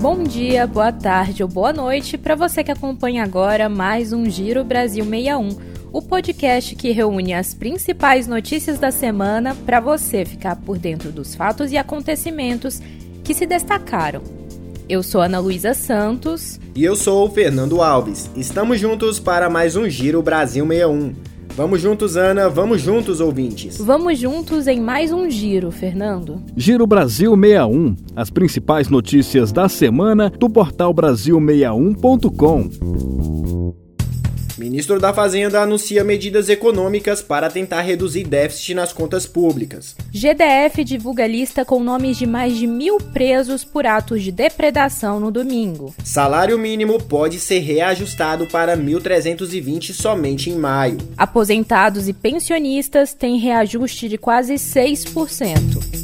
Bom dia, boa tarde ou boa noite para você que acompanha agora mais um Giro Brasil 61, o podcast que reúne as principais notícias da semana para você ficar por dentro dos fatos e acontecimentos que se destacaram. Eu sou Ana Luísa Santos. E eu sou o Fernando Alves. Estamos juntos para mais um Giro Brasil 61. Vamos juntos, Ana, vamos juntos, ouvintes. Vamos juntos em mais um giro, Fernando. Giro Brasil 61, as principais notícias da semana do portal Brasil61.com. Ministro da Fazenda anuncia medidas econômicas para tentar reduzir déficit nas contas públicas. GDF divulga lista com nomes de mais de mil presos por atos de depredação no domingo. Salário mínimo pode ser reajustado para 1.320 somente em maio. Aposentados e pensionistas têm reajuste de quase 6%.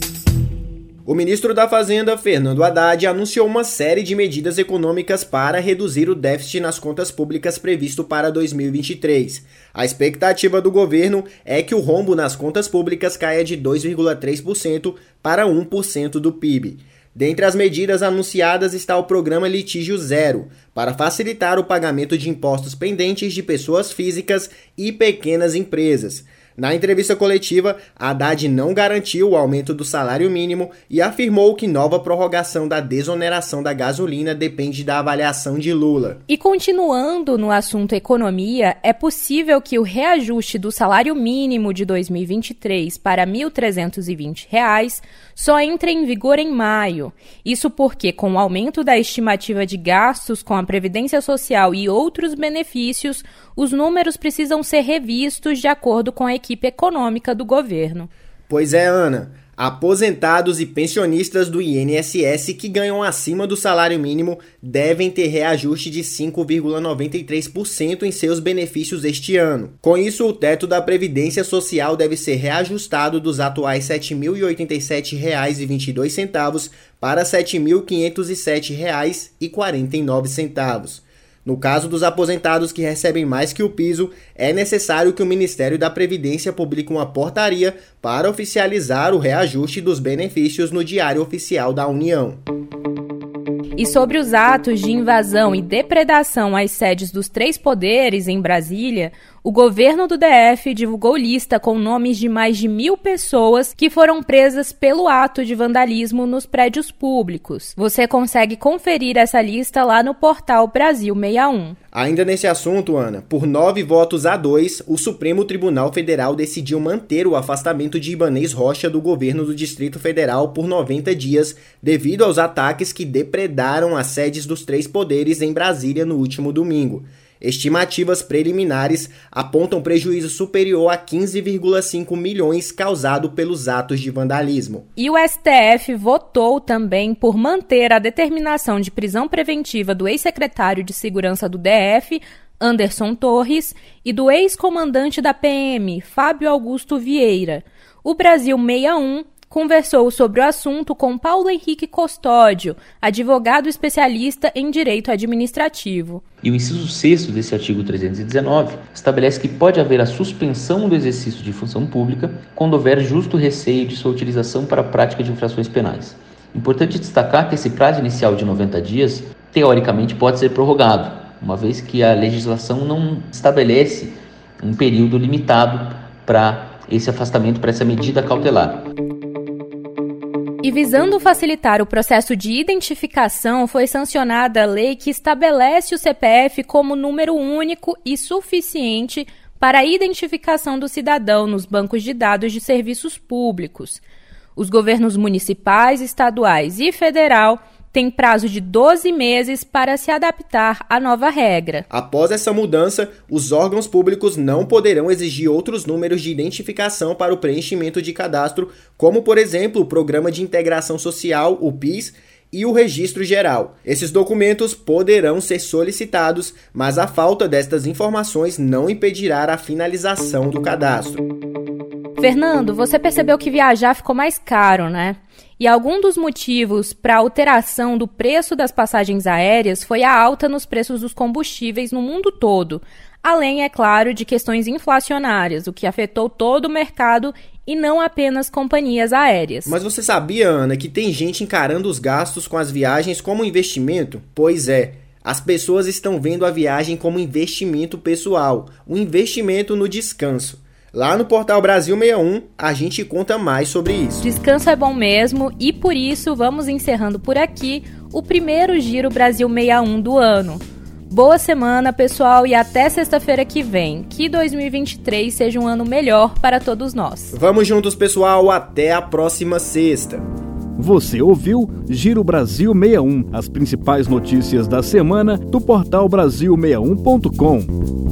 O ministro da Fazenda, Fernando Haddad, anunciou uma série de medidas econômicas para reduzir o déficit nas contas públicas previsto para 2023. A expectativa do governo é que o rombo nas contas públicas caia de 2,3% para 1% do PIB. Dentre as medidas anunciadas está o programa Litígio Zero, para facilitar o pagamento de impostos pendentes de pessoas físicas e pequenas empresas. Na entrevista coletiva, Haddad não garantiu o aumento do salário mínimo e afirmou que nova prorrogação da desoneração da gasolina depende da avaliação de Lula. E continuando no assunto economia, é possível que o reajuste do salário mínimo de 2023 para R$ 1.320 só entre em vigor em maio. Isso porque, com o aumento da estimativa de gastos com a Previdência Social e outros benefícios, os números precisam ser revistos de acordo com a equipe econômica do governo. Pois é, Ana. Aposentados e pensionistas do INSS que ganham acima do salário mínimo devem ter reajuste de 5,93% em seus benefícios este ano. Com isso, o teto da Previdência Social deve ser reajustado dos atuais R$ 7.087,22 para R$ 7.507,49. No caso dos aposentados que recebem mais que o piso, é necessário que o Ministério da Previdência publique uma portaria para oficializar o reajuste dos benefícios no Diário Oficial da União. E sobre os atos de invasão e depredação às sedes dos três poderes em Brasília, o governo do DF divulgou lista com nomes de mais de mil pessoas que foram presas pelo ato de vandalismo nos prédios públicos. Você consegue conferir essa lista lá no portal Brasil 61. Ainda nesse assunto, Ana, por nove votos a dois, o Supremo Tribunal Federal decidiu manter o afastamento de Ibanês Rocha do governo do Distrito Federal por 90 dias, devido aos ataques que depredaram as sedes dos três poderes em Brasília no último domingo. Estimativas preliminares apontam prejuízo superior a 15,5 milhões causado pelos atos de vandalismo. E o STF votou também por manter a determinação de prisão preventiva do ex-secretário de Segurança do DF, Anderson Torres, e do ex-comandante da PM, Fábio Augusto Vieira. O Brasil 61 conversou sobre o assunto com Paulo Henrique Custódio, advogado especialista em direito administrativo. E o inciso 6 desse artigo 319 estabelece que pode haver a suspensão do exercício de função pública quando houver justo receio de sua utilização para a prática de infrações penais. Importante destacar que esse prazo inicial de 90 dias, teoricamente, pode ser prorrogado, uma vez que a legislação não estabelece um período limitado para esse afastamento, para essa medida cautelar. E visando facilitar o processo de identificação, foi sancionada a lei que estabelece o CPF como número único e suficiente para a identificação do cidadão nos bancos de dados de serviços públicos. Os governos municipais, estaduais e federal tem prazo de 12 meses para se adaptar à nova regra. Após essa mudança, os órgãos públicos não poderão exigir outros números de identificação para o preenchimento de cadastro, como, por exemplo, o Programa de Integração Social, o PIS, e o registro geral. Esses documentos poderão ser solicitados, mas a falta destas informações não impedirá a finalização do cadastro. Fernando, você percebeu que viajar ficou mais caro, né? E algum dos motivos para a alteração do preço das passagens aéreas foi a alta nos preços dos combustíveis no mundo todo, além, é claro, de questões inflacionárias, o que afetou todo o mercado e não apenas companhias aéreas. Mas você sabia, Ana, que tem gente encarando os gastos com as viagens como investimento? Pois é. As pessoas estão vendo a viagem como investimento pessoal, um investimento no descanso. Lá no portal Brasil 61, a gente conta mais sobre isso. Descanso é bom mesmo e por isso vamos encerrando por aqui o primeiro Giro Brasil 61 do ano. Boa semana, pessoal, e até sexta-feira que vem. Que 2023 seja um ano melhor para todos nós. Vamos juntos, pessoal, até a próxima sexta. Você ouviu Giro Brasil 61, as principais notícias da semana do portal Brasil61.com.